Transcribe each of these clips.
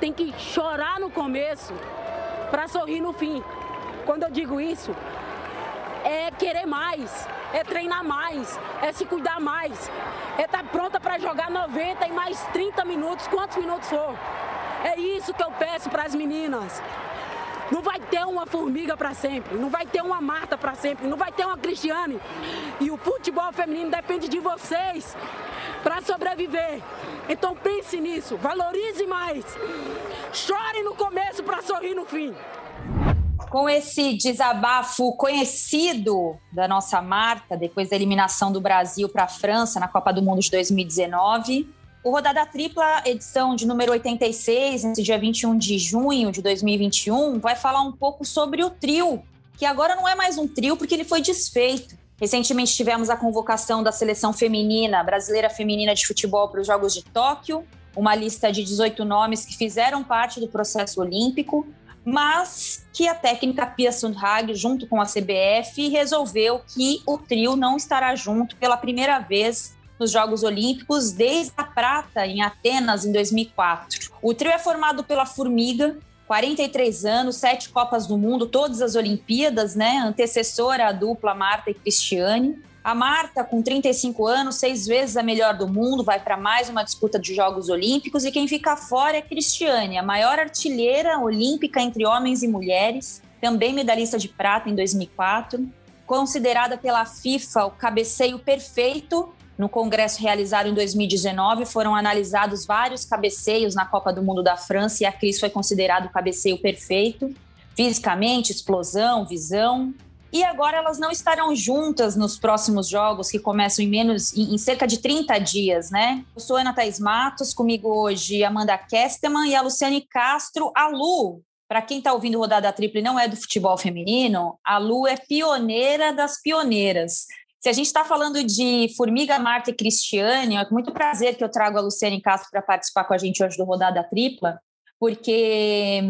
tem que chorar no começo para sorrir no fim. Quando eu digo isso, é querer mais, é treinar mais, é se cuidar mais, é estar tá pronta para jogar 90 e mais 30 minutos, quantos minutos for. É isso que eu peço para as meninas. Não vai ter uma formiga para sempre, não vai ter uma Marta para sempre, não vai ter uma Cristiane. E o futebol feminino depende de vocês para sobreviver. Então pense nisso, valorize mais. Chore no começo para sorrir no fim. Com esse desabafo conhecido da nossa Marta, depois da eliminação do Brasil para a França na Copa do Mundo de 2019, o Rodada Tripla, edição de número 86, nesse dia 21 de junho de 2021, vai falar um pouco sobre o trio, que agora não é mais um trio porque ele foi desfeito. Recentemente tivemos a convocação da seleção feminina, brasileira feminina de futebol para os Jogos de Tóquio, uma lista de 18 nomes que fizeram parte do processo olímpico, mas que a técnica Pia Sundhag, junto com a CBF, resolveu que o trio não estará junto pela primeira vez nos Jogos Olímpicos desde a prata em Atenas em 2004. O trio é formado pela Formiga, 43 anos, sete Copas do Mundo, todas as Olimpíadas, né? Antecessora à dupla Marta e Cristiane. A Marta, com 35 anos, seis vezes a melhor do mundo, vai para mais uma disputa de Jogos Olímpicos. E quem fica fora é Cristiane, a maior artilheira olímpica entre homens e mulheres, também medalhista de prata em 2004. Considerada pela FIFA o cabeceio perfeito no congresso realizado em 2019, foram analisados vários cabeceios na Copa do Mundo da França e a Cris foi considerado o cabeceio perfeito, fisicamente, explosão, visão. E agora elas não estarão juntas nos próximos jogos, que começam em menos em, em cerca de 30 dias, né? Eu sou Ana Thaís Matos, comigo hoje Amanda Kesteman e a Luciane Castro. A Lu, para quem está ouvindo Rodada Tripla e não é do futebol feminino, a Lu é pioneira das pioneiras. Se a gente está falando de Formiga, Marta e Cristiane, é com muito prazer que eu trago a Luciane Castro para participar com a gente hoje do Rodada Tripla, porque,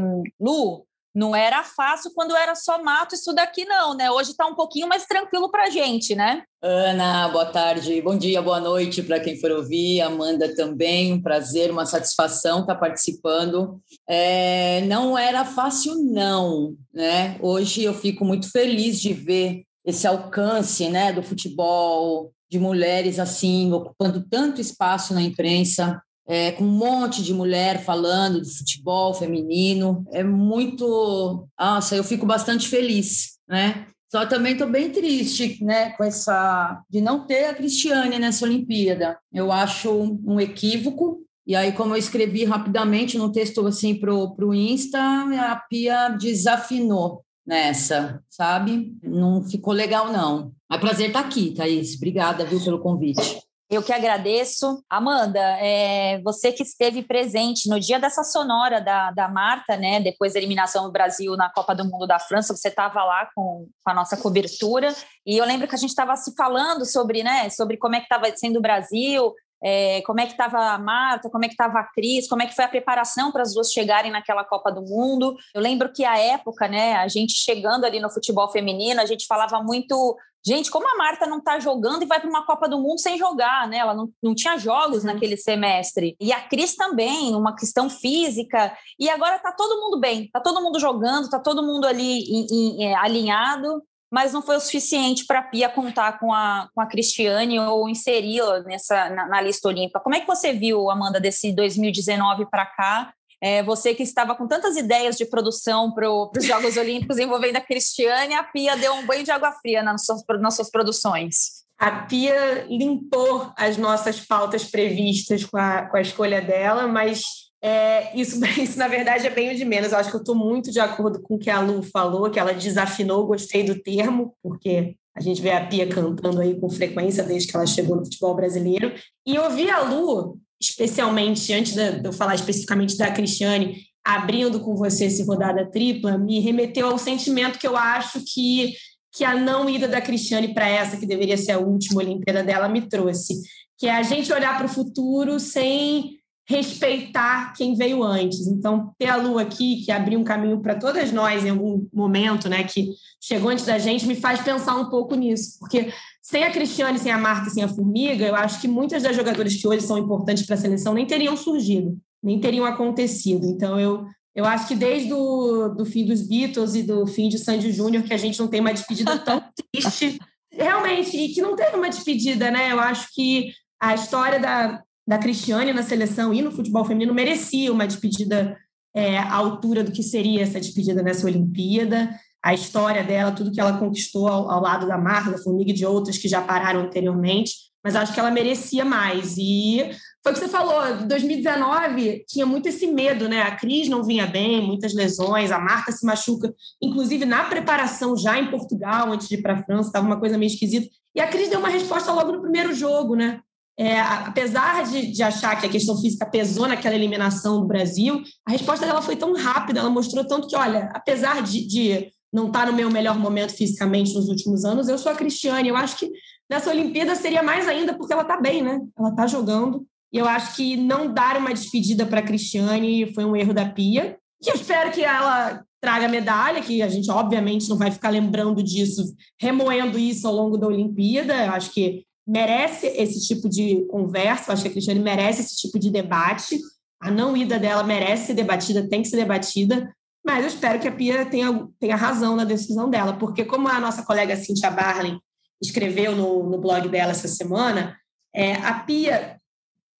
Lu, não era fácil quando era só mato isso daqui, não, né? Hoje está um pouquinho mais tranquilo para a gente, né? Ana, boa tarde, bom dia, boa noite para quem for ouvir, Amanda também, um prazer, uma satisfação estar tá participando. É, não era fácil, não, né? Hoje eu fico muito feliz de ver esse alcance né, do futebol, de mulheres assim, ocupando tanto espaço na imprensa, é, com um monte de mulher falando do futebol feminino. É muito. Nossa, eu fico bastante feliz, né? Só também estou bem triste, né, com essa de não ter a Cristiane nessa Olimpíada. Eu acho um equívoco. E aí, como eu escrevi rapidamente no texto assim para o Insta, a Pia desafinou nessa, sabe? Não ficou legal, não. Mas prazer estar tá aqui, Thaís. Obrigada, viu, pelo convite. Eu que agradeço. Amanda, é, você que esteve presente no dia dessa sonora da, da Marta, né? Depois da eliminação do Brasil na Copa do Mundo da França, você estava lá com, com, a nossa cobertura. E eu lembro que a gente estava se falando sobre, né, sobre como é que estava sendo o Brasil, é, como é que estava a Marta, como é que estava a Cris, como é que foi a preparação para as duas chegarem naquela Copa do Mundo. Eu lembro que a época, né, a gente chegando ali no futebol feminino, a gente falava muito, gente, como a Marta não está jogando e vai para uma Copa do Mundo sem jogar, né? Ela não, não tinha jogos uhum. naquele semestre. E a Cris também, uma questão física. E agora está todo mundo bem, está todo mundo jogando, está todo mundo ali em, em, é, alinhado mas não foi o suficiente para a Pia contar com a, com a Cristiane ou inseri-la nessa na, na, lista olímpica. Como é que você viu, Amanda, desse 2019 para cá? É, você que estava com tantas ideias de produção para os Jogos Olímpicos envolvendo a Cristiane, a Pia deu um banho de água fria nas suas, nas suas produções. A Pia limpou as nossas pautas previstas com a, com a escolha dela, mas é, isso, isso, na verdade, é bem o de menos. Eu acho que eu estou muito de acordo com o que a Lu falou, que ela desafinou, gostei do termo, porque a gente vê a Pia cantando aí com frequência desde que ela chegou no futebol brasileiro. E ouvir a Lu, especialmente, antes de eu falar especificamente da Cristiane, abrindo com você esse rodada tripla, me remeteu ao sentimento que eu acho que, que a não ida da Cristiane para essa, que deveria ser a última Olimpíada dela, me trouxe. Que é a gente olhar para o futuro sem respeitar quem veio antes. Então, ter a Lu aqui, que abriu um caminho para todas nós em algum momento, né, que chegou antes da gente, me faz pensar um pouco nisso, porque sem a Cristiane, sem a Marta, sem a Formiga, eu acho que muitas das jogadoras que hoje são importantes para a seleção nem teriam surgido. nem teriam acontecido. Então, eu, eu acho que desde o do fim dos Beatles e do fim de Sandy Júnior que a gente não tem uma despedida tão triste, realmente, e que não teve uma despedida, né? Eu acho que a história da, da Cristiane na seleção e no futebol feminino merecia uma despedida é, à altura do que seria essa despedida nessa Olimpíada a história dela, tudo que ela conquistou ao, ao lado da Marta, da Formiga e de outras que já pararam anteriormente, mas acho que ela merecia mais. E foi o que você falou, 2019 tinha muito esse medo, né? A Cris não vinha bem, muitas lesões, a Marta se machuca, inclusive na preparação já em Portugal, antes de ir para a França, estava uma coisa meio esquisita. E a Cris deu uma resposta logo no primeiro jogo, né? É, apesar de, de, achar que a questão física pesou naquela eliminação do Brasil, a resposta dela foi tão rápida, ela mostrou tanto que, olha, apesar de, de não está no meu melhor momento fisicamente nos últimos anos. Eu sou a Cristiane. Eu acho que nessa Olimpíada seria mais ainda porque ela está bem, né? Ela está jogando. E eu acho que não dar uma despedida para a Cristiane foi um erro da Pia. Que eu espero que ela traga medalha, que a gente obviamente não vai ficar lembrando disso, remoendo isso ao longo da Olimpíada. Eu acho que merece esse tipo de conversa. Eu acho que a Cristiane merece esse tipo de debate. A não ida dela merece ser debatida, tem que ser debatida. Mas eu espero que a Pia tenha, tenha razão na decisão dela, porque como a nossa colega Cintia Barlin escreveu no, no blog dela essa semana, é, a Pia,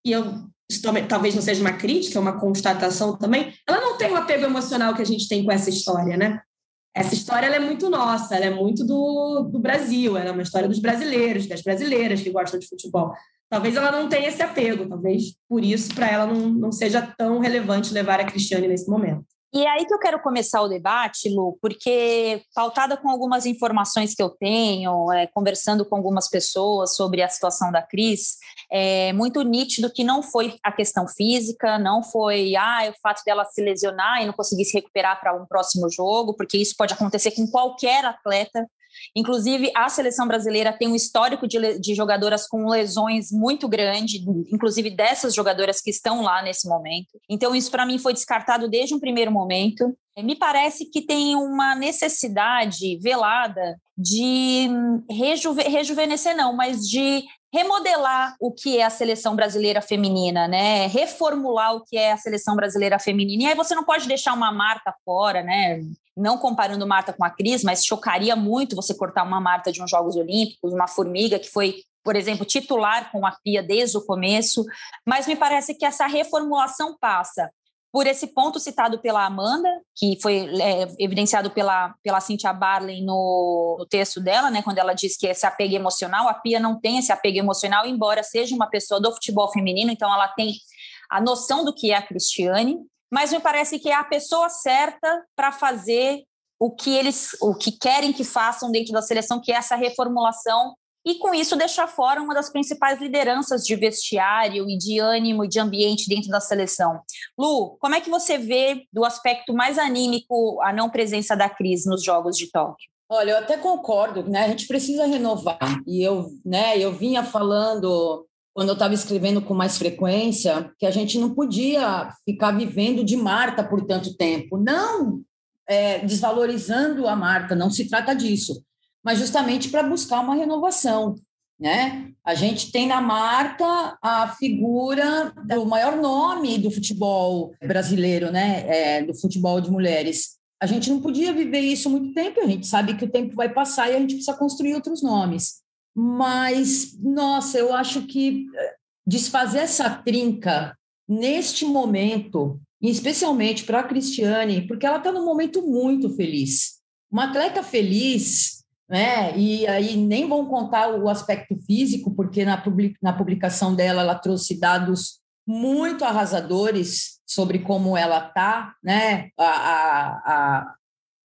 e eu talvez não seja uma crítica, é uma constatação também, ela não tem o apego emocional que a gente tem com essa história, né? Essa história é muito nossa, ela é muito do, do Brasil, ela é uma história dos brasileiros, das brasileiras que gostam de futebol. Talvez ela não tenha esse apego, talvez por isso para ela não, não seja tão relevante levar a Cristiane nesse momento. E é aí que eu quero começar o debate, Lu, porque pautada com algumas informações que eu tenho, é, conversando com algumas pessoas sobre a situação da Cris, é muito nítido que não foi a questão física, não foi ah, o fato dela se lesionar e não conseguir se recuperar para um próximo jogo, porque isso pode acontecer com qualquer atleta Inclusive, a seleção brasileira tem um histórico de, de jogadoras com lesões muito grande, inclusive dessas jogadoras que estão lá nesse momento. Então, isso para mim foi descartado desde um primeiro momento. Me parece que tem uma necessidade velada de rejuve, rejuvenescer, não, mas de remodelar o que é a seleção brasileira feminina, né? Reformular o que é a seleção brasileira feminina. E aí você não pode deixar uma Marta fora, né? Não comparando Marta com a Cris, mas chocaria muito você cortar uma Marta de uns Jogos Olímpicos, uma Formiga que foi, por exemplo, titular com a Pia desde o começo. Mas me parece que essa reformulação passa por esse ponto citado pela Amanda, que foi é, evidenciado pela, pela Cynthia Barley no, no, texto dela, né, quando ela diz que esse apego emocional, a Pia não tem esse apego emocional, embora seja uma pessoa do futebol feminino, então ela tem a noção do que é a Cristiane, mas me parece que é a pessoa certa para fazer o que eles, o que querem que façam dentro da seleção, que é essa reformulação e com isso deixar fora uma das principais lideranças de vestiário e de ânimo e de ambiente dentro da seleção. Lu, como é que você vê do aspecto mais anímico a não presença da Cris nos Jogos de Tóquio? Olha, eu até concordo, né? A gente precisa renovar. E eu, né, eu vinha falando quando eu estava escrevendo com mais frequência que a gente não podia ficar vivendo de Marta por tanto tempo. Não é, desvalorizando a Marta, não se trata disso mas justamente para buscar uma renovação. Né? A gente tem na Marta a figura do maior nome do futebol brasileiro, né? É, do futebol de mulheres. A gente não podia viver isso muito tempo, a gente sabe que o tempo vai passar e a gente precisa construir outros nomes. Mas, nossa, eu acho que eh, desfazer essa trinca neste momento, especialmente para a Cristiane, porque ela está num momento muito feliz. Uma atleta feliz, né? E aí nem vão contar o aspecto físico, porque na, na publicação dela ela trouxe dados muito arrasadores sobre como ela está, né? A, a, a,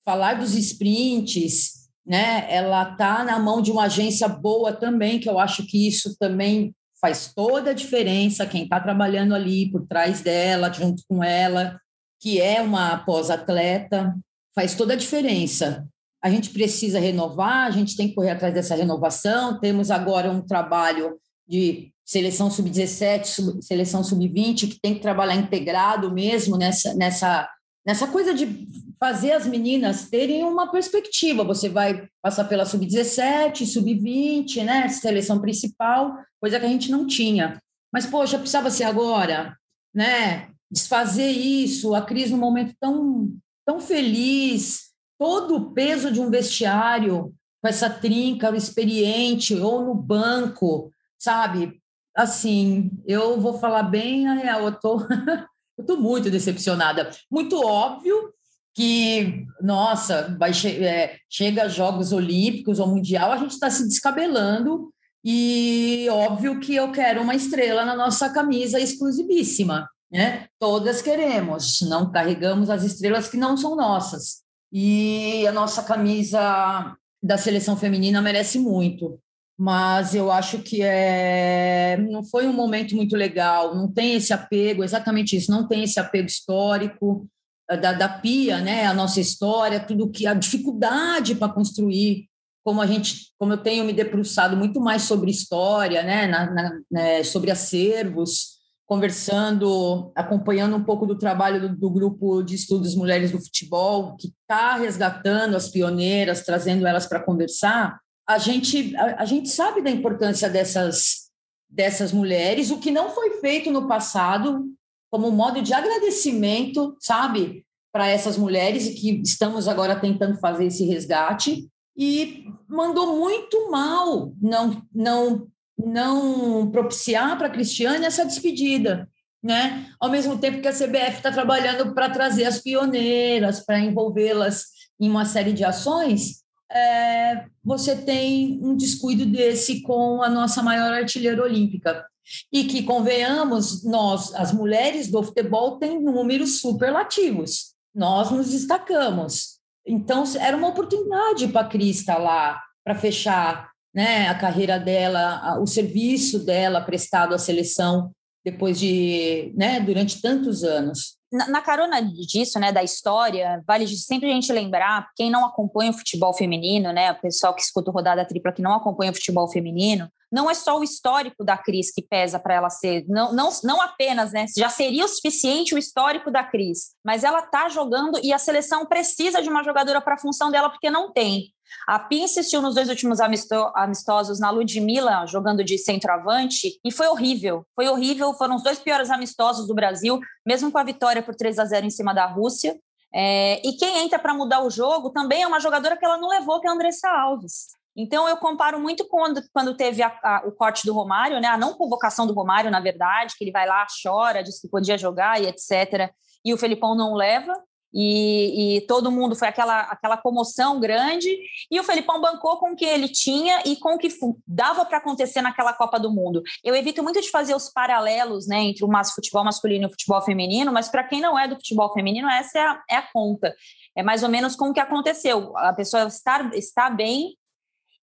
falar dos sprints, né? Ela está na mão de uma agência boa também, que eu acho que isso também faz toda a diferença. Quem está trabalhando ali por trás dela, junto com ela, que é uma pós-atleta, faz toda a diferença a gente precisa renovar, a gente tem que correr atrás dessa renovação. Temos agora um trabalho de seleção sub-17, sub, seleção sub-20, que tem que trabalhar integrado mesmo nessa, nessa, nessa coisa de fazer as meninas terem uma perspectiva. Você vai passar pela sub-17, sub-20, né? Seleção principal, coisa que a gente não tinha. Mas, poxa, precisava ser agora, né? desfazer isso, a Cris num momento tão, tão feliz, todo o peso de um vestiário com essa trinca experiente ou no banco, sabe? Assim, eu vou falar bem a real, eu tô, eu tô muito decepcionada. Muito óbvio que, nossa, vai che é, chega Jogos Olímpicos ou Mundial, a gente está se descabelando e óbvio que eu quero uma estrela na nossa camisa exclusivíssima, né? Todas queremos, não carregamos as estrelas que não são nossas. E a nossa camisa da seleção feminina merece muito. Mas eu acho que é, não foi um momento muito legal, não tem esse apego, exatamente isso, não tem esse apego histórico da, da Pia, né? A nossa história, tudo que a dificuldade para construir como a gente, como eu tenho me debruçado muito mais sobre história, né, na, na, né, sobre acervos, conversando, acompanhando um pouco do trabalho do, do grupo de estudos Mulheres do Futebol, que está resgatando as pioneiras, trazendo elas para conversar, a gente, a, a gente sabe da importância dessas, dessas mulheres, o que não foi feito no passado, como modo de agradecimento, sabe, para essas mulheres, e que estamos agora tentando fazer esse resgate e mandou muito mal não não não propiciar para a Cristiane essa despedida, né? Ao mesmo tempo que a CBF está trabalhando para trazer as pioneiras, para envolvê-las em uma série de ações, é, você tem um descuido desse com a nossa maior artilheira olímpica. E que, convenhamos, nós, as mulheres do futebol, tem números superlativos. Nós nos destacamos. Então, era uma oportunidade para a Cris estar lá, para fechar né, a carreira dela, o serviço dela prestado à seleção depois de, né, durante tantos anos. Na, na, carona disso, né, da história, vale sempre a gente lembrar, quem não acompanha o futebol feminino, né, o pessoal que escuta o Rodada Tripla que não acompanha o futebol feminino, não é só o histórico da Cris que pesa para ela ser, não, não, não apenas, né? Já seria o suficiente o histórico da Cris, mas ela tá jogando e a seleção precisa de uma jogadora para a função dela porque não tem. A Pia insistiu nos dois últimos amistosos na Ludmilla, jogando de centroavante, e foi horrível. Foi horrível, foram os dois piores amistosos do Brasil, mesmo com a vitória por 3 a 0 em cima da Rússia. É, e quem entra para mudar o jogo também é uma jogadora que ela não levou, que é a Andressa Alves. Então, eu comparo muito quando, quando teve a, a, o corte do Romário, né? a não convocação do Romário, na verdade, que ele vai lá, chora, diz que podia jogar e etc. E o Felipão não leva. E, e, todo mundo foi aquela, aquela comoção grande, e o Felipão bancou com o que ele tinha e com o que dava para acontecer naquela Copa do Mundo. Eu evito muito de fazer os paralelos né, entre o futebol masculino e o futebol feminino, mas para quem não é do futebol feminino, essa é a, é a conta. É mais ou menos como que aconteceu. A pessoa estar, está bem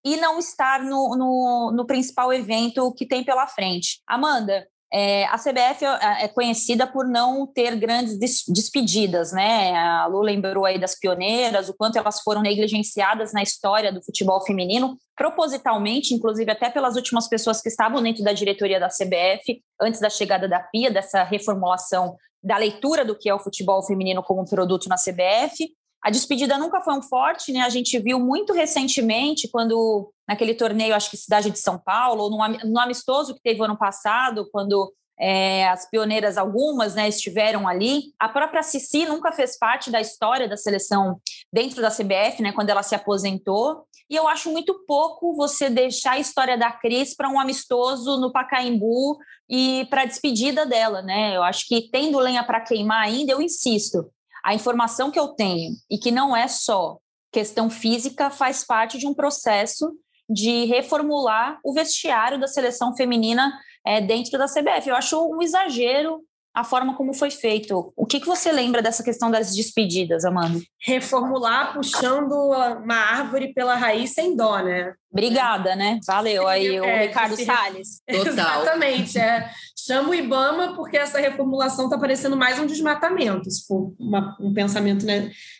e não estar no, no, no principal evento que tem pela frente. Amanda, é, a CBF é, conhecida por não ter grandes despedidas, né? A Lu lembrou aí das pioneiras, o quanto elas foram negligenciadas na história do futebol feminino, propositalmente, inclusive até pelas últimas pessoas que estavam dentro da diretoria da CBF, antes da chegada da PIA, dessa reformulação da leitura do que é o futebol feminino como produto na CBF. A despedida nunca foi um forte, né? A gente viu muito recentemente, quando naquele torneio, acho que Cidade de São Paulo, ou no, amistoso que teve ano passado, quando é, as pioneiras, algumas, né, estiveram ali. A própria Cici nunca fez parte da história da seleção dentro da CBF, né, quando ela se aposentou. E eu acho muito pouco você deixar a história da Cris para um amistoso no Pacaembu e para a despedida dela, né? Eu acho que tendo lenha para queimar ainda, eu insisto a informação que eu tenho e que não é só questão física faz parte de um processo de reformular o vestiário da seleção feminina é, dentro da CBF. Eu acho um exagero a forma como foi feito. O que, que você lembra dessa questão das despedidas, Amanda? Reformular puxando uma árvore pela raiz sem dó, né? Obrigada, né? Valeu aí, o é, Ricardo Salles. Total. Exatamente. É. Chama o Ibama porque essa reformulação está parecendo mais um desmatamento, se for uma, um pensamento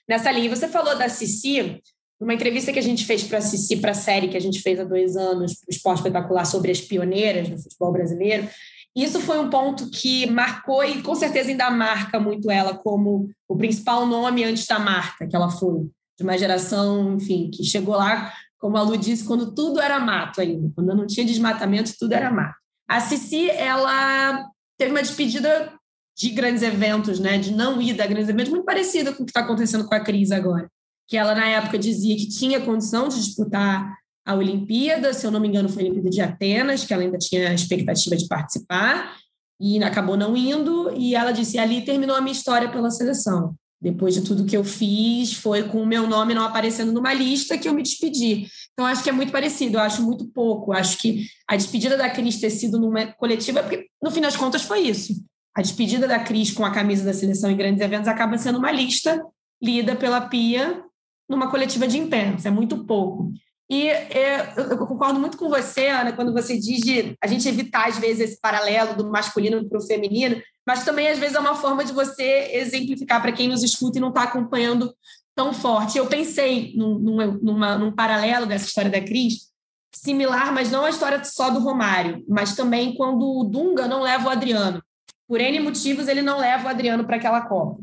nessa linha. Você falou da Cici, numa entrevista que a gente fez para a Cici, para a série que a gente fez há dois anos, o Esporte Espetacular, sobre as pioneiras do futebol brasileiro. Isso foi um ponto que marcou e com certeza ainda marca muito ela como o principal nome antes da marca que ela foi, de uma geração, enfim, que chegou lá, como a Lu disse, quando tudo era mato ainda, quando não tinha desmatamento, tudo era mato. A Cici, ela teve uma despedida de grandes eventos, né, de não ir a grandes eventos, muito parecida com o que está acontecendo com a Cris agora. Que ela, na época, dizia que tinha condição de disputar a Olimpíada, se eu não me engano, foi a Olimpíada de Atenas, que ela ainda tinha expectativa de participar, e acabou não indo, e ela disse: ali terminou a minha história pela seleção. Depois de tudo que eu fiz, foi com o meu nome não aparecendo numa lista que eu me despedi. Então, acho que é muito parecido, eu acho muito pouco. Acho que a despedida da Cris ter sido numa coletiva, porque no fim das contas foi isso. A despedida da Cris com a camisa da seleção em grandes eventos acaba sendo uma lista lida pela Pia numa coletiva de imprensa, é muito pouco. E é, eu concordo muito com você, Ana, quando você diz de a gente evitar, às vezes, esse paralelo do masculino para o feminino, mas também, às vezes, é uma forma de você exemplificar para quem nos escuta e não está acompanhando tão forte. Eu pensei num, numa, num paralelo dessa história da Cris, similar, mas não a história só do Romário, mas também quando o Dunga não leva o Adriano. Por N motivos, ele não leva o Adriano para aquela Copa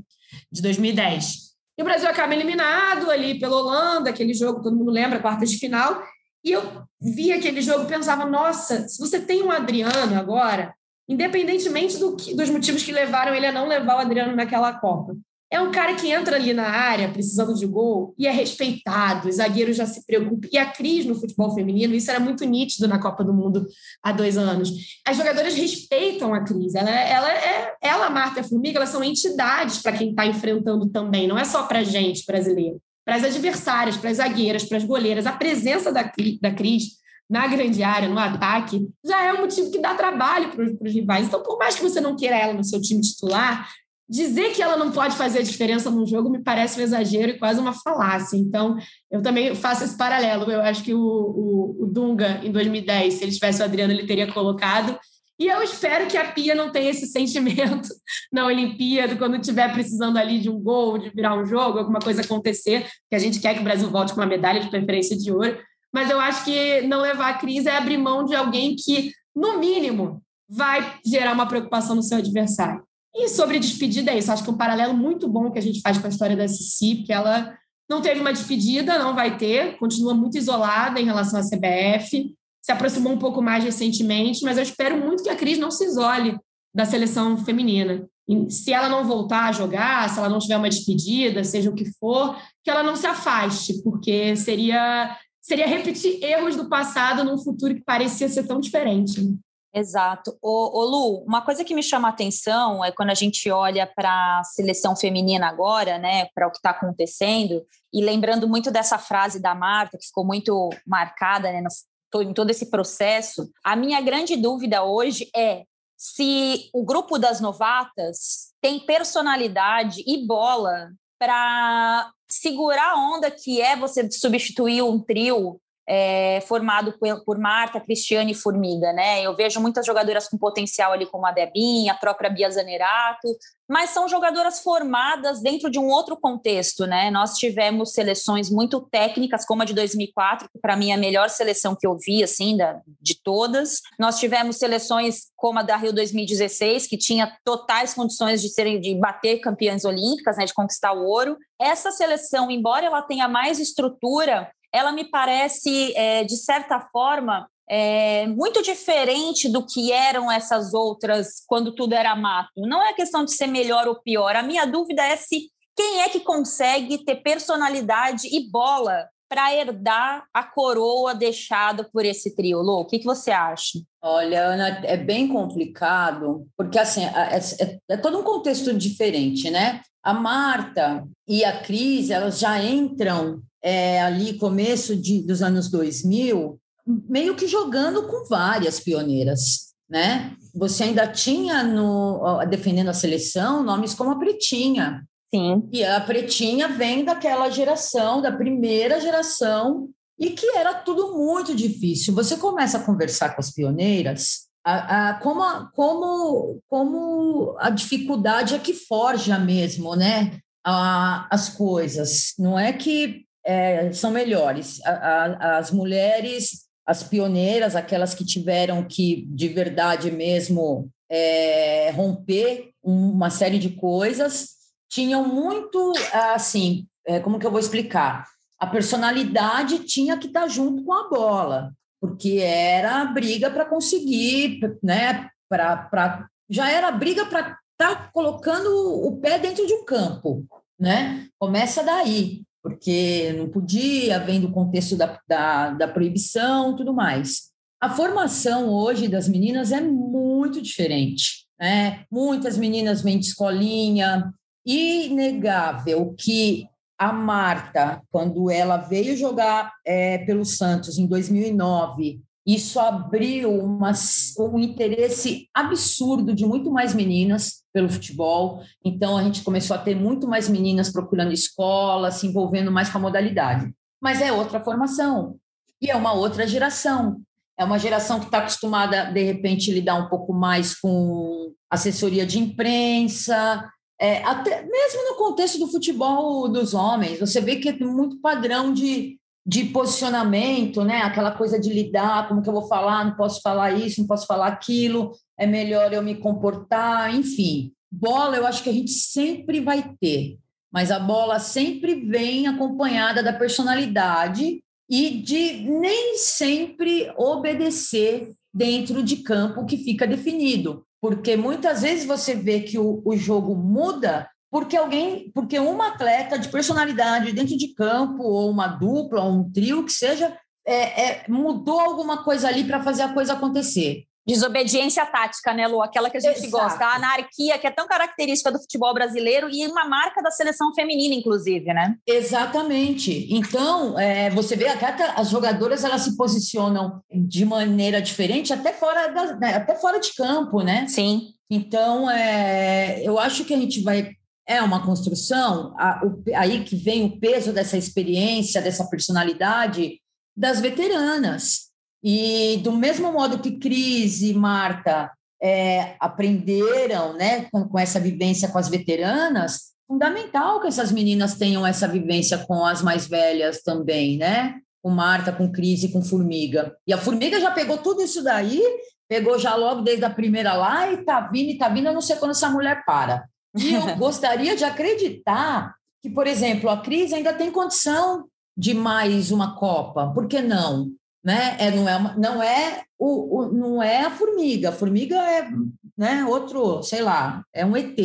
de 2010. E o Brasil acaba eliminado ali pela Holanda, aquele jogo, todo mundo lembra, quartas de final. E eu vi aquele jogo pensava, nossa, se você tem um Adriano agora, independentemente do que, dos motivos que levaram ele a não levar o Adriano naquela Copa, é um cara que entra ali na área precisando de gol e é respeitado, os zagueiros já se preocupam. E a Cris no futebol feminino, isso era muito nítido na Copa do Mundo há dois anos. As jogadoras respeitam a Cris. Ela, ela, é, ela Marta e a Formiga, elas são entidades para quem está enfrentando também, não é só para a gente brasileiro. Para as adversárias, para as zagueiras, para as goleiras. A presença da, da Cris na grande área, no ataque, já é um motivo que dá trabalho para os rivais. Então, por mais que você não queira ela no seu time titular, dizer que ela não pode fazer a diferença num jogo me parece um exagero e quase uma falácia. Então, eu também faço esse paralelo. Eu acho que o, o, o Dunga, em 2010, se ele tivesse o Adriano, ele teria colocado. E eu espero que a Pia não tenha esse sentimento na Olimpíada, quando estiver precisando ali de um gol, de virar um jogo, alguma coisa acontecer, que a gente quer que o Brasil volte com uma medalha de preferência de ouro. Mas eu acho que não levar a crise é abrir mão de alguém que, no mínimo, vai gerar uma preocupação no seu adversário. E sobre despedida, é isso. Acho que é um paralelo muito bom que a gente faz com a história da Cici, que ela não teve uma despedida, não vai ter, continua muito isolada em relação à CBF, se aproximou um pouco mais recentemente, mas eu espero muito que a Cris não se isole da seleção feminina. E se ela não voltar a jogar, se ela não tiver uma despedida, seja o que for, que ela não se afaste, porque seria seria repetir erros do passado num futuro que parecia ser tão diferente. Né? Exato. Ô, ô, Lu, uma coisa que me chama a atenção é quando a gente olha para a seleção feminina agora, né, para o que está acontecendo, e lembrando muito dessa frase da Marta, que ficou muito marcada né, no, em todo esse processo, a minha grande dúvida hoje é se o grupo das novatas tem personalidade e bola para segurar a onda que é você substituir um trio é, formado por Marta, Cristiane e Formiga, né? Eu vejo muitas jogadoras com potencial ali, como a Debinha, a própria Bia Zanerato, mas são jogadoras formadas dentro de um outro contexto, né? Nós tivemos seleções muito técnicas, como a de 2004, que para mim é a melhor seleção que eu vi, assim, da, de todas. Nós tivemos seleções como a da Rio 2016, que tinha totais condições de serem de bater campeãs olímpicas, né, de conquistar o ouro. Essa seleção, embora ela tenha mais estrutura, ela me parece, é, de certa forma, é, muito diferente do que eram essas outras quando tudo era mato. Não é questão de ser melhor ou pior. A minha dúvida é se quem é que consegue ter personalidade e bola para herdar a coroa deixada por esse trio. Lô, o que, que você acha? Olha, Ana, é bem complicado, porque assim, é, é, é, todo um contexto diferente, né? A Marta e a Cris, elas já entram é, ali começo de, dos anos 2000, meio que jogando com várias pioneiras, né? Você ainda tinha no defendendo a seleção nomes como a Pretinha. Sim. E a Pretinha vem daquela geração, da primeira geração, e que era tudo muito difícil. Você começa a conversar com as pioneiras, a, a, como, a, como, como a dificuldade é que forja mesmo, né? A, as coisas. Não é que é, são melhores. A, a, as mulheres, as pioneiras, aquelas que tiveram que, de verdade mesmo, é, romper uma série de coisas, tinham muito, assim, é, como que eu vou explicar? A personalidade tinha que estar junto com a bola, porque era a briga para conseguir, né? Pra, pra, já era briga para está colocando o pé dentro de um campo, né? Começa daí, porque não podia, vendo o contexto da, da, da proibição tudo mais. A formação hoje das meninas é muito diferente. Né? Muitas meninas vêm de escolinha, inegável que a Marta, quando ela veio jogar é, pelo Santos em 2009, isso abriu uma, um interesse absurdo de muito mais meninas pelo futebol. Então, a gente começou a ter muito mais meninas procurando escola, se envolvendo mais com a modalidade. Mas é outra formação e é uma outra geração. É uma geração que está acostumada, de repente, lidar um pouco mais com assessoria de imprensa, é, até mesmo no contexto do futebol dos homens, você vê que é muito padrão de, de posicionamento, né? Aquela coisa de lidar, como que eu vou falar, não posso falar isso, não posso falar aquilo, é melhor eu me comportar, enfim. Bola, eu acho que a gente sempre vai ter, mas a bola sempre vem acompanhada da personalidade e de nem sempre obedecer dentro de campo que fica definido porque muitas vezes você vê que o, o jogo muda porque alguém, porque uma atleta de personalidade dentro de campo, ou uma dupla, ou um trio, que seja, é, é, mudou alguma coisa ali para fazer a coisa acontecer. Desobediência tática, né, Lu? Aquela que a gente Exato. gosta. A anarquia, que é tão característica do futebol brasileiro e uma marca da seleção feminina, inclusive, né? Exatamente. Então, é, você vê que as jogadoras elas se posicionam de maneira diferente até fora, da, né, até fora de campo, né? Sim. Então, é, eu acho que a gente vai. É uma construção, a, o, aí que vem o peso dessa experiência, dessa personalidade das veteranas e do mesmo modo que Cris e Marta é, aprenderam né, com, com, essa vivência com as veteranas, fundamental que essas meninas tenham essa vivência com as mais velhas também, né? Com Marta, com Cris e com Formiga. E a Formiga já pegou tudo isso daí, pegou já logo desde a primeira lá e tá vindo, e tá vindo, eu não sei quando essa mulher para. E eu gostaria de acreditar que, por exemplo, a Cris ainda tem condição de mais uma Copa. Por que não? né? É, não é, uma, não é o, o, não é a formiga. A formiga é, né? Outro, sei lá, é um ET.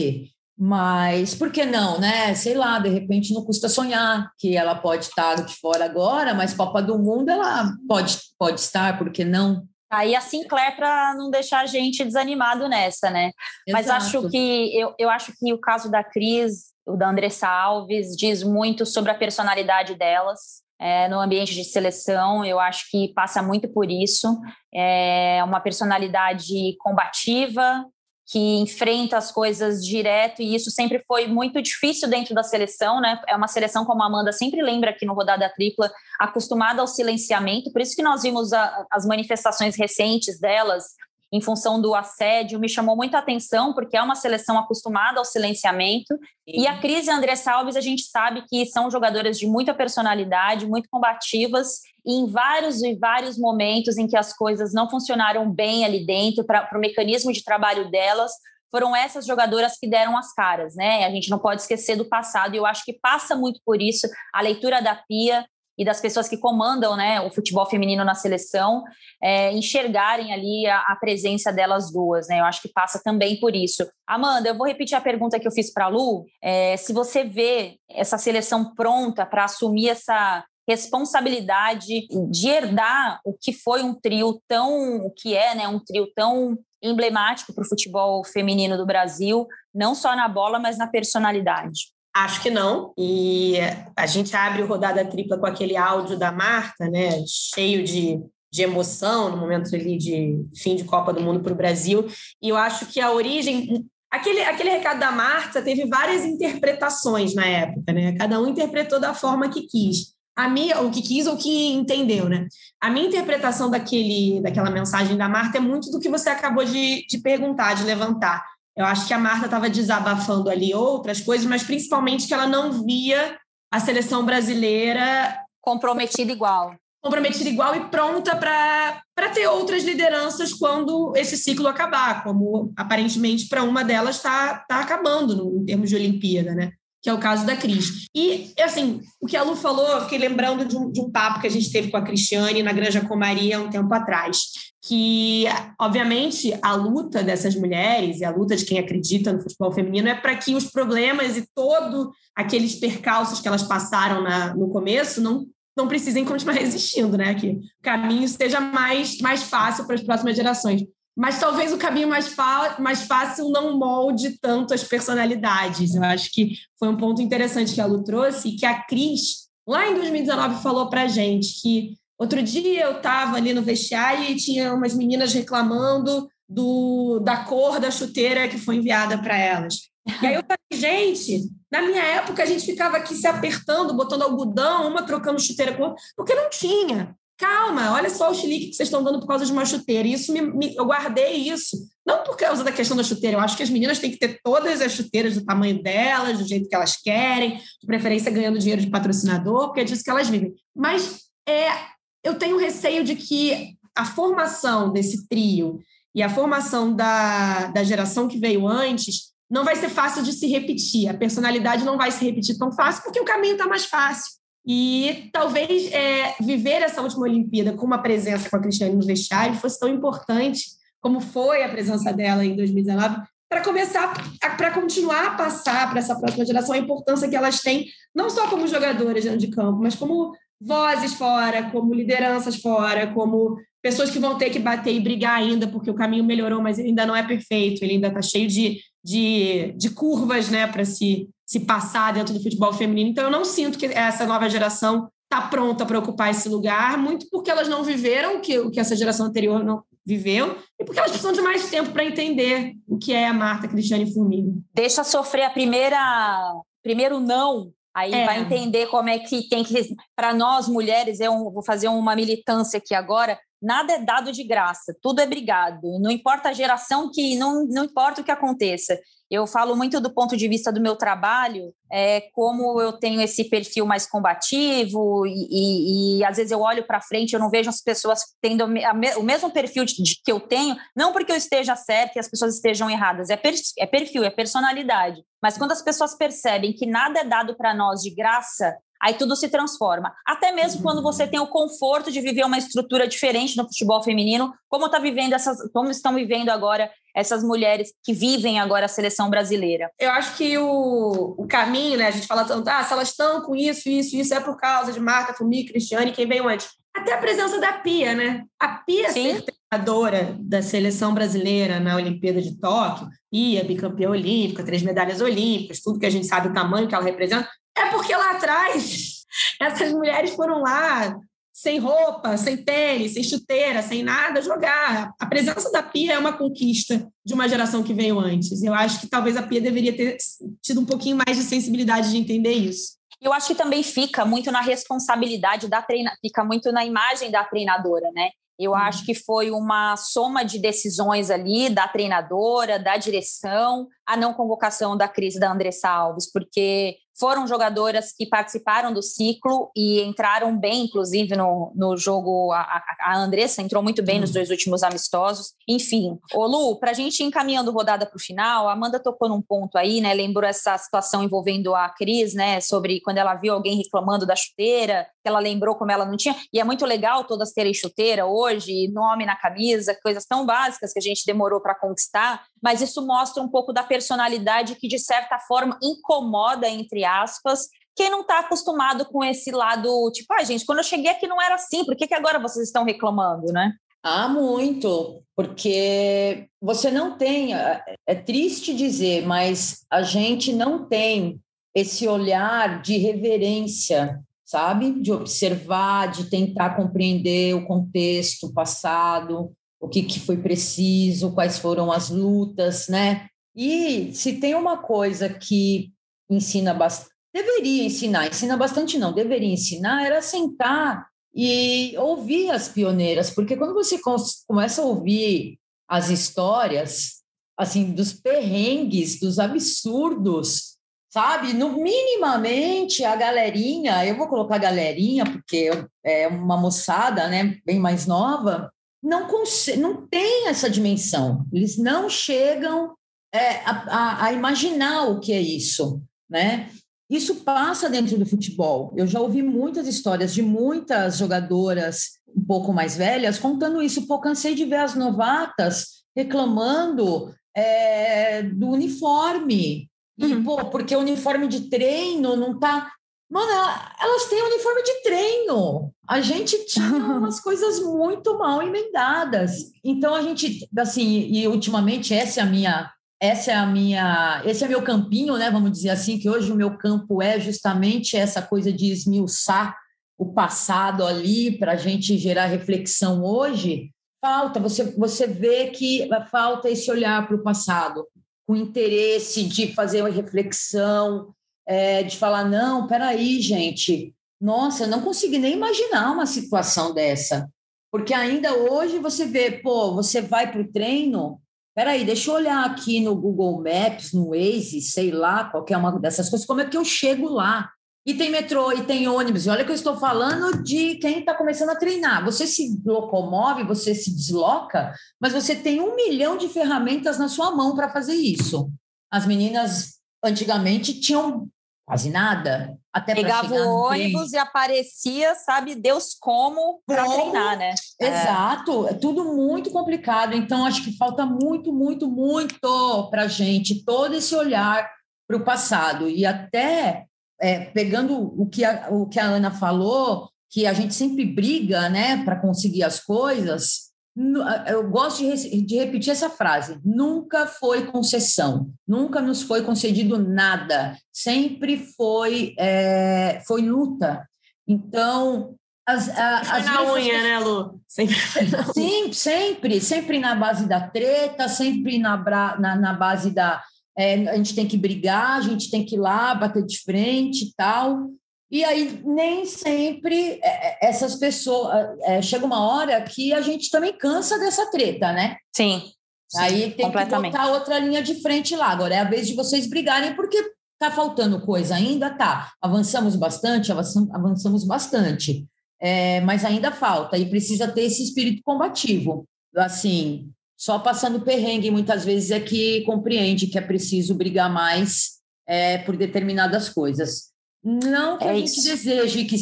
Mas por que não, né? Sei lá, de repente não custa sonhar que ela pode estar de fora agora, mas Copa do Mundo ela pode, pode estar, por que não? Aí a Sinclair para não deixar a gente desanimado nessa, né? Exato. Mas acho que eu, eu acho que o caso da Cris, o da Andressa Alves, diz muito sobre a personalidade delas é, no ambiente de seleção, eu acho que passa muito por isso. É uma personalidade combativa, que enfrenta as coisas direto, e isso sempre foi muito difícil dentro da seleção, né? É uma seleção, como a Amanda sempre lembra aqui no Rodada Tripla, acostumada ao silenciamento, por isso que nós vimos a, as manifestações recentes delas em função do assédio, me chamou muito a atenção, porque é uma seleção acostumada ao silenciamento. Sim. E a Cris e a André Salves, a gente sabe que são jogadoras de muita personalidade, muito combativas, e em vários e vários momentos em que as coisas não funcionaram bem ali dentro, para o mecanismo de trabalho delas, foram essas jogadoras que deram as caras, né? A gente não pode esquecer do passado, e eu acho que passa muito por isso a leitura da Pia, e das pessoas que comandam né, o futebol feminino na seleção é, enxergarem ali a, a, presença delas duas. Né? Eu acho que passa também por isso. Amanda, eu vou repetir a pergunta que eu fiz para a Lu. É, se você vê essa seleção pronta para assumir essa responsabilidade de herdar o que foi um trio tão, o que é, né, um trio tão emblemático para o futebol feminino do Brasil, não só na bola, mas na personalidade. Acho que não. E a gente abre o rodada tripla com aquele áudio da Marta, né? Cheio de, de emoção no momento ali de fim de Copa do Mundo para o Brasil. E eu acho que a origem. Aquele, aquele recado da Marta teve várias interpretações na época, né? Cada um interpretou da forma que quis. A minha, o que quis ou que entendeu, né? A minha interpretação daquele, daquela mensagem da Marta é muito do que você acabou de, de perguntar, de levantar eu acho que a Marta estava desabafando ali outras coisas, mas principalmente que ela não via a seleção brasileira comprometida igual. Comprometida igual e pronta para ter outras lideranças quando esse ciclo acabar, como aparentemente para uma delas está tá acabando no, em termos de Olimpíada, né? que é o caso da Cris. E, assim, o que a Lu falou, eu fiquei lembrando de um, de um papo que a gente teve com a Cristiane na Granja Comaria um tempo atrás, que, obviamente, a luta dessas mulheres e a luta de quem acredita no futebol feminino é para que os problemas e todo aqueles percalços que elas passaram na, no começo não, não precisem continuar existindo, né? Que o caminho seja mais, mais fácil para as próximas gerações. Mas talvez o caminho mais, mais fácil não molde tanto as personalidades. Eu acho que foi um ponto interessante que a Lu trouxe e que a Cris, lá em 2019, falou para a gente que outro dia eu estava ali no vestiário e tinha umas meninas reclamando do, da cor da chuteira que foi enviada para elas. E aí eu falei, gente, na minha época a gente ficava aqui se apertando, botando algodão, uma trocando chuteira com outra, porque não tinha. Calma, olha só o chilique que vocês estão dando por causa de uma chuteira. Isso me, me, eu guardei isso. Não por causa da questão da chuteira. Eu acho que as meninas têm que ter todas as chuteiras do tamanho delas, do jeito que elas querem, de preferência ganhando dinheiro de patrocinador, porque é disso que elas vivem. Mas é, eu tenho receio de que a formação desse trio e a formação da, da geração que veio antes não vai ser fácil de se repetir. A personalidade não vai se repetir tão fácil, porque o caminho está mais fácil. E talvez é, viver essa última Olimpíada com uma presença com a Cristiane no vestiário fosse tão importante como foi a presença dela em 2019, para começar, para continuar a passar para essa próxima geração a importância que elas têm, não só como jogadoras dentro de campo, mas como vozes fora, como lideranças fora, como pessoas que vão ter que bater e brigar ainda, porque o caminho melhorou, mas ele ainda não é perfeito, ele ainda está cheio de, de, de curvas né, para se se passar dentro do futebol feminino. Então, eu não sinto que essa nova geração está pronta para ocupar esse lugar, muito porque elas não viveram o que, o que essa geração anterior não viveu e porque elas precisam de mais tempo para entender o que é a Marta Cristiane Formiga. Deixa sofrer a primeira primeiro não Aí é. vai entender como é que tem que. Para nós, mulheres, eu vou fazer uma militância aqui agora. Nada é dado de graça, tudo é brigado. Não importa a geração que. Não, não importa o que aconteça. Eu falo muito do ponto de vista do meu trabalho, é, como eu tenho esse perfil mais combativo e, e, e às vezes eu olho para frente, eu não vejo as pessoas tendo o mesmo perfil de, de, que eu tenho, não porque eu esteja certa e as pessoas estejam erradas, é, per, é perfil, é personalidade. Mas quando as pessoas percebem que nada é dado para nós de graça, aí tudo se transforma. Até mesmo quando você tem o conforto de viver uma estrutura diferente no futebol feminino, como tá vivendo essas, como estão vivendo agora essas mulheres que vivem agora a seleção brasileira? Eu acho que o, o caminho, né? A gente fala tanto, ah, se elas estão com isso, isso, isso, é por causa de Marta, Fumi, Cristiane, quem veio antes. Até a presença da Pia, né? A Pia Sim. ser treinadora da seleção brasileira na Olimpíada de Tóquio, Pia, bicampeã olímpica, três medalhas olímpicas, tudo que a gente sabe o tamanho que ela representa, é porque lá atrás essas mulheres foram lá sem roupa, sem tênis, sem chuteira, sem nada, jogar. A presença da Pia é uma conquista de uma geração que veio antes. Eu acho que talvez a Pia deveria ter tido um pouquinho mais de sensibilidade de entender isso. Eu acho que também fica muito na responsabilidade da treinadora, fica muito na imagem da treinadora, né? Eu uhum. acho que foi uma soma de decisões ali da treinadora, da direção, a não convocação da crise da Andressa Alves, porque foram jogadoras que participaram do ciclo e entraram bem, inclusive, no, no jogo. A, a Andressa entrou muito bem nos uhum. dois últimos amistosos. Enfim, ô Lu, para a gente ir encaminhando rodada para o final, a Amanda tocou num ponto aí, né? Lembrou essa situação envolvendo a Cris, né? Sobre quando ela viu alguém reclamando da chuteira, que ela lembrou como ela não tinha. E é muito legal todas terem chuteira hoje, nome na camisa, coisas tão básicas que a gente demorou para conquistar mas isso mostra um pouco da personalidade que, de certa forma, incomoda, entre aspas, quem não está acostumado com esse lado, tipo, ah, gente, quando eu cheguei aqui não era assim, por que, que agora vocês estão reclamando, né? Ah, muito, porque você não tem, é, é triste dizer, mas a gente não tem esse olhar de reverência, sabe? De observar, de tentar compreender o contexto passado, o que, que foi preciso, quais foram as lutas, né? E se tem uma coisa que ensina bastante, deveria ensinar, ensina bastante não, deveria ensinar, era sentar e ouvir as pioneiras, porque quando você começa a ouvir as histórias, assim, dos perrengues, dos absurdos, sabe? No minimamente a galerinha, eu vou colocar galerinha porque é uma moçada, né, bem mais nova, não, não tem essa dimensão. Eles não chegam é, a, a, imaginar o que é isso, né? Isso passa dentro do futebol. Eu já ouvi muitas histórias de muitas jogadoras um pouco mais velhas contando isso. Pô, cansei de ver as novatas reclamando é, do uniforme. E, uhum. pô, porque o uniforme de treino não tá. Mano, elas têm uniforme de treino. A gente tinha umas coisas muito mal emendadas. Então a gente, assim, e ultimamente essa é a minha, essa é a minha, esse é meu campinho, né? Vamos dizer assim, que hoje o meu campo é justamente essa coisa de esmiuçar o passado ali para a gente gerar reflexão hoje. Falta, você, você vê que falta esse olhar para o passado, com interesse de fazer uma reflexão, é, de falar, não, peraí, gente, nossa, eu não consegui nem imaginar uma situação dessa. Porque ainda hoje você vê, pô, você vai para o treino, peraí, deixa eu olhar aqui no Google Maps, no Waze, sei lá, qualquer uma dessas coisas, como é que eu chego lá? E tem metrô, e tem ônibus. E olha que eu estou falando de quem está começando a treinar. Você se locomove, você se desloca, mas você tem um milhão de ferramentas na sua mão para fazer isso. As meninas antigamente tinham quase nada. Até Pegava o ônibus e aparecia, sabe, Deus como para treinar, né? É. Exato, é tudo muito complicado. Então, acho que falta muito, muito, muito para a gente todo esse olhar para o passado. E até é, pegando o que, a, o que a Ana falou, que a gente sempre briga né, para conseguir as coisas, eu gosto de, de, repetir essa frase: nunca foi concessão, nunca nos foi concedido nada, sempre foi, é, foi luta. Então, as, a, foi as na unha, né, Lu? Sempre. Sim, sempre, sempre na base da treta, sempre na, na, na base da. É, a gente tem que brigar, a gente tem que ir lá, bater de frente e tal. E aí, nem sempre é, é, essas pessoas. É, chega uma hora que a gente também cansa dessa treta, né? Sim. Aí tem que botar outra linha de frente lá. Agora é a vez de vocês brigarem, porque tá faltando coisa ainda? Tá. Avançamos bastante, avançamos bastante. É, mas ainda falta, e precisa ter esse espírito combativo. Assim, só passando perrengue muitas vezes é que compreende que é preciso brigar mais é, por determinadas coisas. Não que é a gente isso. deseje que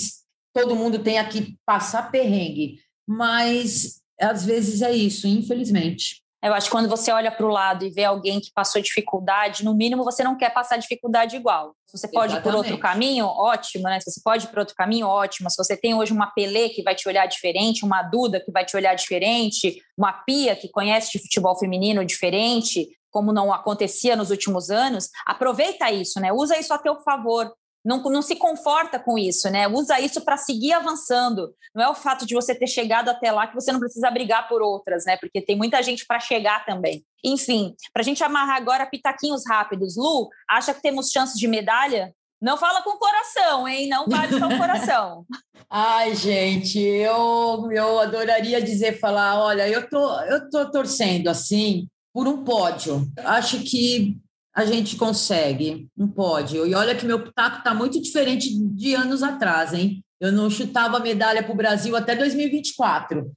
todo mundo tenha que passar perrengue, mas às vezes é isso, infelizmente. Eu acho que quando você olha para o lado e vê alguém que passou dificuldade, no mínimo você não quer passar dificuldade igual. Se você pode Exatamente. ir por outro caminho, ótimo, né? Se você pode ir por outro caminho, ótimo. Se você tem hoje uma Pelé que vai te olhar diferente, uma Duda que vai te olhar diferente, uma Pia que conhece de futebol feminino diferente, como não acontecia nos últimos anos, aproveita isso, né? Usa isso a teu favor não, não se conforta com isso, né? Usa isso para seguir avançando. Não é o fato de você ter chegado até lá que você não precisa brigar por outras, né? Porque tem muita gente para chegar também. Enfim, para a gente amarrar agora pitaquinhos rápidos. Lu, acha que temos chances de medalha? Não fala com o coração, hein? Não vale só o coração. Ai, gente, eu, eu adoraria dizer, falar, olha, eu tô, eu tô torcendo assim por um pódio. Acho que a gente consegue um pódio. E olha que meu taco está muito diferente de anos atrás, hein? Eu não chutava medalha para o Brasil até 2024.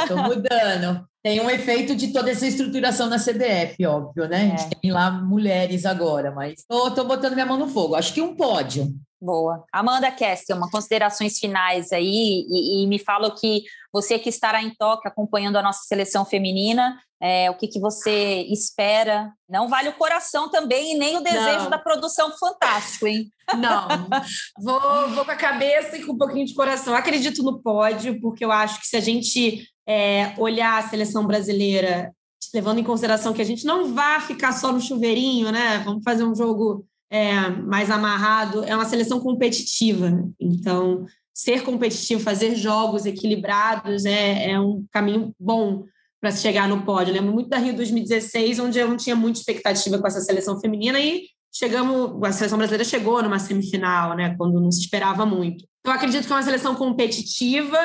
Estou mudando. Tem um efeito de toda essa estruturação na CBF, óbvio, né? É. A gente é. tem lá mulheres agora, mas estou botando minha mão no fogo. Acho que um pódio. Boa. Amanda Kesselman, considerações finais aí, e, e, me fala o que você que estará em toque acompanhando a nossa seleção feminina, é, o que, que você espera. Não vale o coração também e nem o desejo Não. da produção fantástico, hein? Não, vou, vou com a cabeça e com um pouquinho de coração. Acredito no pódio, porque eu acho que se a gente é, olhar a seleção brasileira, levando em consideração que a gente não vai ficar só no chuveirinho, né? Vamos fazer um jogo é, mais amarrado, é uma seleção competitiva. Né? Então, ser competitivo, fazer jogos equilibrados é, é um caminho bom para se chegar no pódio. Eu lembro muito da Rio 2016, onde eu não tinha muita expectativa com essa seleção feminina e chegamos, a seleção brasileira chegou numa semifinal, né, quando não se esperava muito. Então, acredito que é uma seleção competitiva,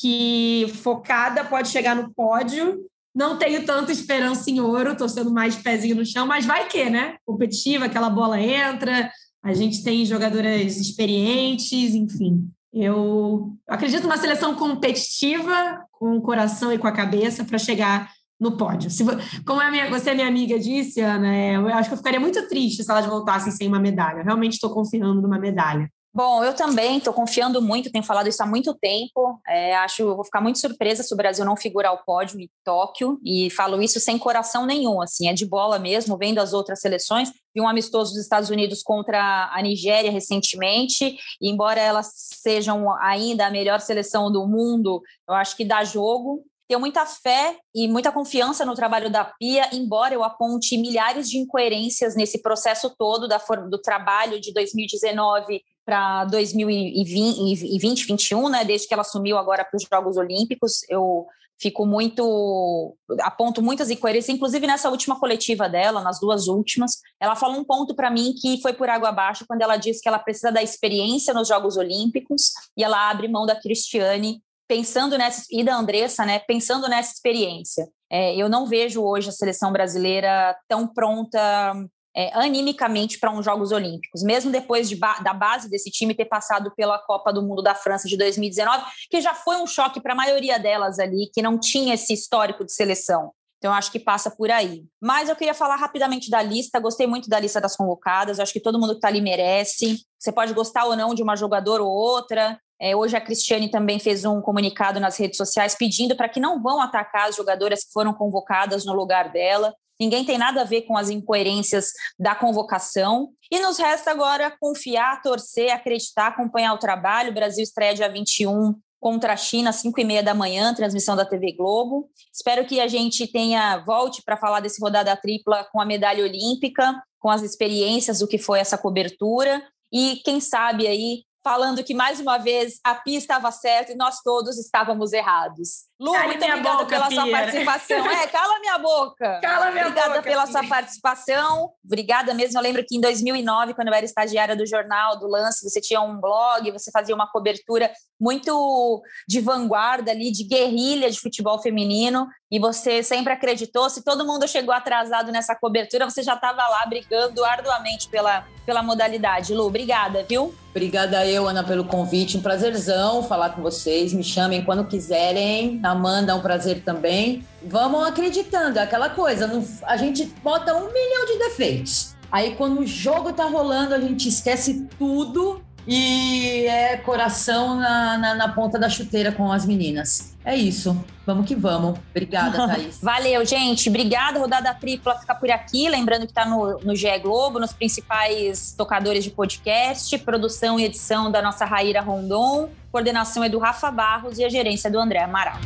que focada pode chegar no pódio não tenho tanta esperança em ouro, estou sendo mais pezinho no chão, mas vai que, né? Competitiva, aquela bola entra, a gente tem jogadoras experientes, enfim. Eu acredito numa seleção competitiva, com o coração e com a cabeça, para chegar no pódio. Se, como a minha, você, minha amiga, disse, Ana, é, eu acho que eu ficaria muito triste se elas voltassem sem uma medalha. Eu realmente estou confiando numa medalha. Bom, eu também estou confiando muito, tenho falado isso há muito tempo. É, acho, vou ficar muito surpresa se o Brasil não figurar o pódio em Tóquio e falo isso sem coração nenhum, assim, é de bola mesmo, vendo as outras seleções. Vi um amistoso dos Estados Unidos contra a Nigéria recentemente, e embora elas sejam ainda a melhor seleção do mundo, eu acho que dá jogo. Tenho muita fé e muita confiança no trabalho da Pia, embora eu aponte milhares de incoerências nesse processo todo da, do trabalho de 2019 para 2020, 2021, né, desde que ela assumiu agora para os Jogos Olímpicos. Eu fico muito aponto muitas incoerências, inclusive nessa última coletiva dela, nas duas últimas, ela falou um ponto para mim que foi por água abaixo quando ela disse que ela precisa da experiência nos Jogos Olímpicos e ela abre mão da Cristiane pensando nessa e da Andressa, né, pensando nessa experiência. É, eu não vejo hoje a seleção brasileira tão pronta é, animicamente para uns Jogos Olímpicos, mesmo depois de ba da base desse time ter passado pela Copa do Mundo da França de 2019, que já foi um choque para a maioria delas ali, que não tinha esse histórico de seleção. Então, acho que passa por aí. Mas eu queria falar rapidamente da lista. Gostei muito da lista das convocadas. Acho que todo mundo que está ali merece. Você pode gostar ou não de uma jogadora ou outra. É, hoje a Cristiane também fez um comunicado nas redes sociais pedindo para que não vão atacar as jogadoras que foram convocadas no lugar dela. Ninguém tem nada a ver com as incoerências da convocação. E nos resta agora confiar, torcer, acreditar, acompanhar o trabalho. O Brasil estreia dia 21 contra a China, às 5 e meia da manhã, transmissão da TV Globo. Espero que a gente tenha volte para falar desse rodada tripla com a medalha olímpica, com as experiências do que foi essa cobertura. E quem sabe aí falando que mais uma vez a Pia estava certa e nós todos estávamos errados. Lu, cala muito obrigada boca, pela Pia. sua participação. É, cala minha boca. Cala minha obrigada boca, pela Pia. sua participação. Obrigada mesmo. Eu lembro que em 2009, quando eu era estagiária do jornal do Lance, você tinha um blog, você fazia uma cobertura muito de vanguarda ali, de guerrilha de futebol feminino, e você sempre acreditou. Se todo mundo chegou atrasado nessa cobertura, você já estava lá brigando arduamente pela, pela modalidade. Lu, obrigada, viu? Obrigada eu, Ana, pelo convite. Um prazerzão falar com vocês. Me chamem quando quiserem. Amanda, é um prazer também. Vamos acreditando, é aquela coisa. a gente bota um milhão de defeitos. Aí, quando o jogo tá rolando, a gente esquece tudo e é coração na, na, na, ponta da chuteira com as meninas. É isso. Vamos que vamos. Obrigada, Thaís. Valeu, gente. Obrigada. Rodada tripla fica por aqui. Lembrando que está no, no GE Globo, nos principais tocadores de podcast. Produção e edição da nossa Raíra Rondon. Coordenação é do Rafa Barros e a gerência é do André Amaral.